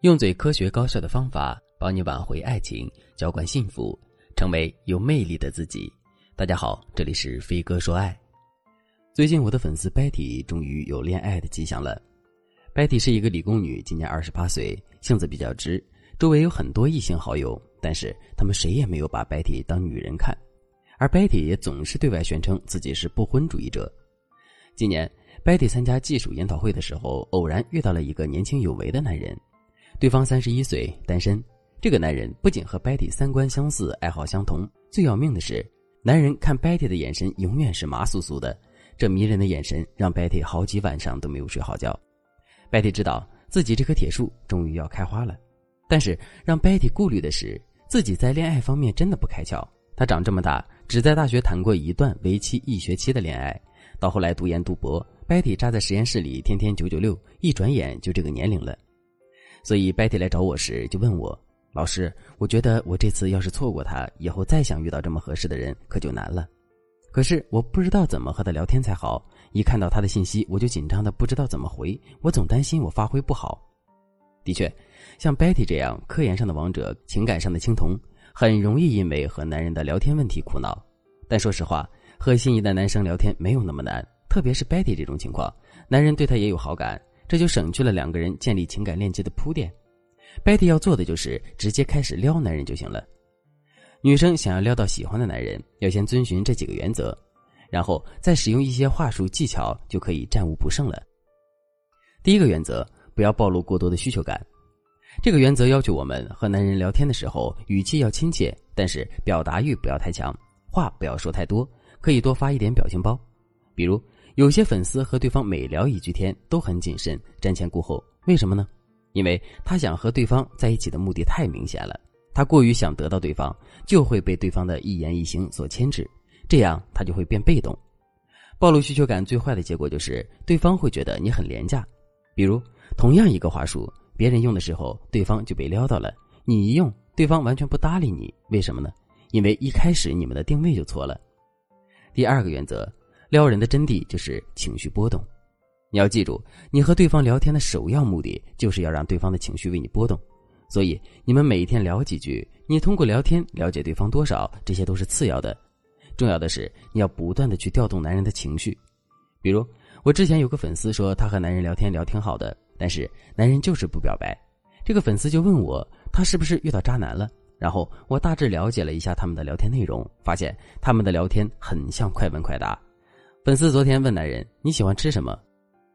用最科学高效的方法帮你挽回爱情，浇灌幸福，成为有魅力的自己。大家好，这里是飞哥说爱。最近我的粉丝 Betty 终于有恋爱的迹象了。Betty 是一个理工女，今年二十八岁，性子比较直，周围有很多异性好友，但是他们谁也没有把 Betty 当女人看，而 Betty 也总是对外宣称自己是不婚主义者。今年。Betty 参加技术研讨会的时候，偶然遇到了一个年轻有为的男人，对方三十一岁，单身。这个男人不仅和 Betty 三观相似，爱好相同，最要命的是，男人看 Betty 的眼神永远是麻酥酥的。这迷人的眼神让 Betty 好几晚上都没有睡好觉。Betty 知道自己这棵铁树终于要开花了，但是让 Betty 顾虑的是，自己在恋爱方面真的不开窍。她长这么大，只在大学谈过一段为期一学期的恋爱，到后来读研读博。Betty 扎在实验室里，天天九九六，一转眼就这个年龄了。所以 Betty 来找我时就问我：“老师，我觉得我这次要是错过他，以后再想遇到这么合适的人可就难了。可是我不知道怎么和他聊天才好。一看到他的信息，我就紧张的不知道怎么回。我总担心我发挥不好。的确，像 Betty 这样科研上的王者，情感上的青铜，很容易因为和男人的聊天问题苦恼。但说实话，和心仪的男生聊天没有那么难。”特别是 Betty 这种情况，男人对她也有好感，这就省去了两个人建立情感链接的铺垫。Betty 要做的就是直接开始撩男人就行了。女生想要撩到喜欢的男人，要先遵循这几个原则，然后再使用一些话术技巧，就可以战无不胜了。第一个原则，不要暴露过多的需求感。这个原则要求我们和男人聊天的时候，语气要亲切，但是表达欲不要太强，话不要说太多，可以多发一点表情包，比如。有些粉丝和对方每聊一句天都很谨慎，瞻前顾后，为什么呢？因为他想和对方在一起的目的太明显了，他过于想得到对方，就会被对方的一言一行所牵制，这样他就会变被动。暴露需求感最坏的结果就是对方会觉得你很廉价。比如，同样一个话术，别人用的时候，对方就被撩到了；你一用，对方完全不搭理你，为什么呢？因为一开始你们的定位就错了。第二个原则。撩人的真谛就是情绪波动，你要记住，你和对方聊天的首要目的就是要让对方的情绪为你波动，所以你们每一天聊几句，你通过聊天了解对方多少，这些都是次要的，重要的是你要不断的去调动男人的情绪。比如我之前有个粉丝说，他和男人聊天聊挺好的，但是男人就是不表白，这个粉丝就问我，他是不是遇到渣男了？然后我大致了解了一下他们的聊天内容，发现他们的聊天很像快问快答。粉丝昨天问男人你喜欢吃什么，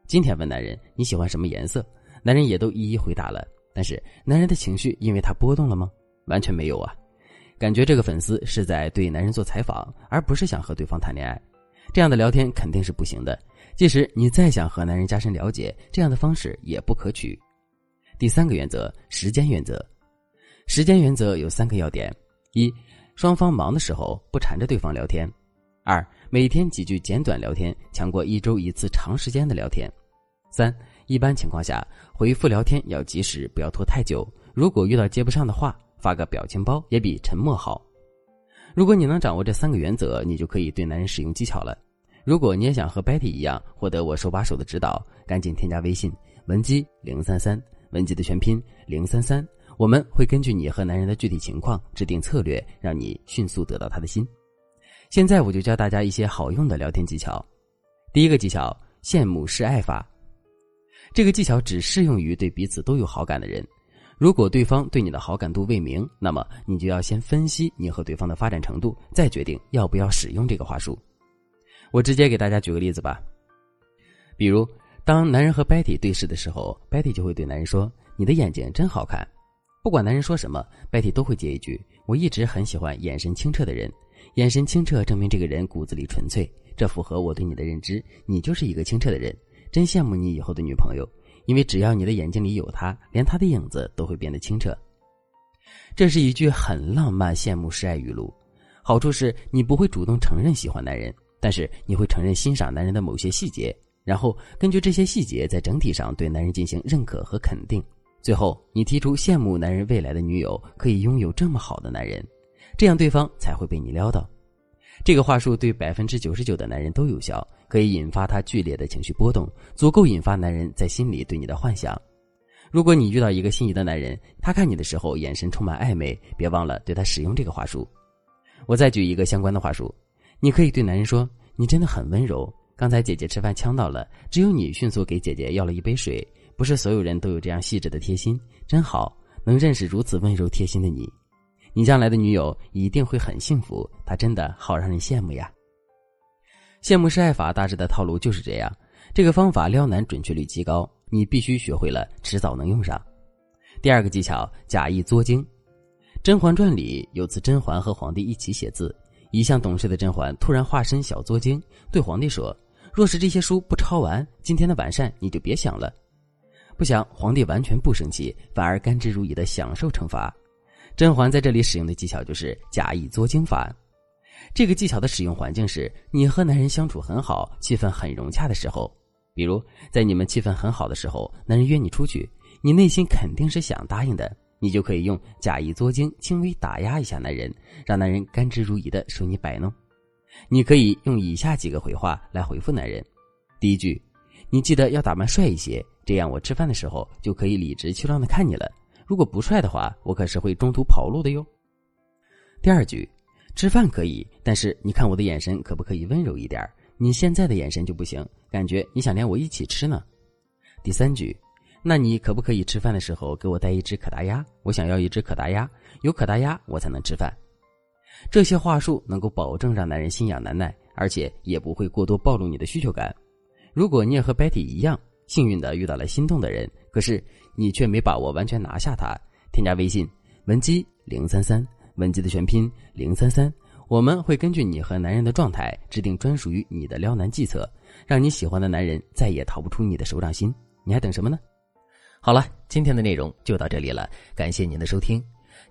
今天问男人你喜欢什么颜色，男人也都一一回答了。但是男人的情绪因为他波动了吗？完全没有啊！感觉这个粉丝是在对男人做采访，而不是想和对方谈恋爱。这样的聊天肯定是不行的。即使你再想和男人加深了解，这样的方式也不可取。第三个原则：时间原则。时间原则有三个要点：一、双方忙的时候不缠着对方聊天；二、每天几句简短聊天，强过一周一次长时间的聊天。三，一般情况下回复聊天要及时，不要拖太久。如果遇到接不上的话，发个表情包也比沉默好。如果你能掌握这三个原则，你就可以对男人使用技巧了。如果你也想和 Betty 一样获得我手把手的指导，赶紧添加微信文姬零三三，文姬的全拼零三三，我们会根据你和男人的具体情况制定策略，让你迅速得到他的心。现在我就教大家一些好用的聊天技巧。第一个技巧：羡慕示爱法。这个技巧只适用于对彼此都有好感的人。如果对方对你的好感度未明，那么你就要先分析你和对方的发展程度，再决定要不要使用这个话术。我直接给大家举个例子吧。比如，当男人和 Betty 对视的时候，Betty 就会对男人说：“你的眼睛真好看。”不管男人说什么，Betty 都会接一句：“我一直很喜欢眼神清澈的人。”眼神清澈，证明这个人骨子里纯粹，这符合我对你的认知。你就是一个清澈的人，真羡慕你以后的女朋友，因为只要你的眼睛里有她，连她的影子都会变得清澈。这是一句很浪漫、羡慕示爱语录。好处是你不会主动承认喜欢男人，但是你会承认欣赏男人的某些细节，然后根据这些细节，在整体上对男人进行认可和肯定。最后，你提出羡慕男人未来的女友可以拥有这么好的男人。这样对方才会被你撩到。这个话术对百分之九十九的男人都有效，可以引发他剧烈的情绪波动，足够引发男人在心里对你的幻想。如果你遇到一个心仪的男人，他看你的时候眼神充满暧昧，别忘了对他使用这个话术。我再举一个相关的话术，你可以对男人说：“你真的很温柔。刚才姐姐吃饭呛到了，只有你迅速给姐姐要了一杯水。不是所有人都有这样细致的贴心，真好，能认识如此温柔贴心的你。你将来的女友一定会很幸福，她真的好让人羡慕呀。”羡慕是爱法大致的套路就是这样，这个方法撩男准确率极高。你必须学会了，迟早能用上。第二个技巧，假意作精。《甄嬛传》里有次，甄嬛和皇帝一起写字，一向懂事的甄嬛突然化身小作精，对皇帝说：“若是这些书不抄完，今天的晚膳你就别想了。”不想皇帝完全不生气，反而甘之如饴的享受惩罚。甄嬛在这里使用的技巧就是假意作精法。这个技巧的使用环境是你和男人相处很好，气氛很融洽的时候。比如，在你们气氛很好的时候，男人约你出去，你内心肯定是想答应的，你就可以用假意作精，轻微打压一下男人，让男人甘之如饴的受你摆弄。你可以用以下几个回话来回复男人：第一句，你记得要打扮帅一些，这样我吃饭的时候就可以理直气壮的看你了。如果不帅的话，我可是会中途跑路的哟。第二句，吃饭可以，但是你看我的眼神可不可以温柔一点？你现在的眼神就不行，感觉你想连我一起吃呢。第三句，那你可不可以吃饭的时候给我带一只可达鸭？我想要一只可达鸭，有可达鸭我才能吃饭。这些话术能够保证让男人心痒难耐，而且也不会过多暴露你的需求感。如果你也和 Betty 一样幸运的遇到了心动的人，可是你却没把握完全拿下他，添加微信文姬零三三，文姬的全拼零三三。我们会根据你和男人的状态，制定专属于你的撩男计策，让你喜欢的男人再也逃不出你的手掌心。你还等什么呢？好了，今天的内容就到这里了，感谢您的收听。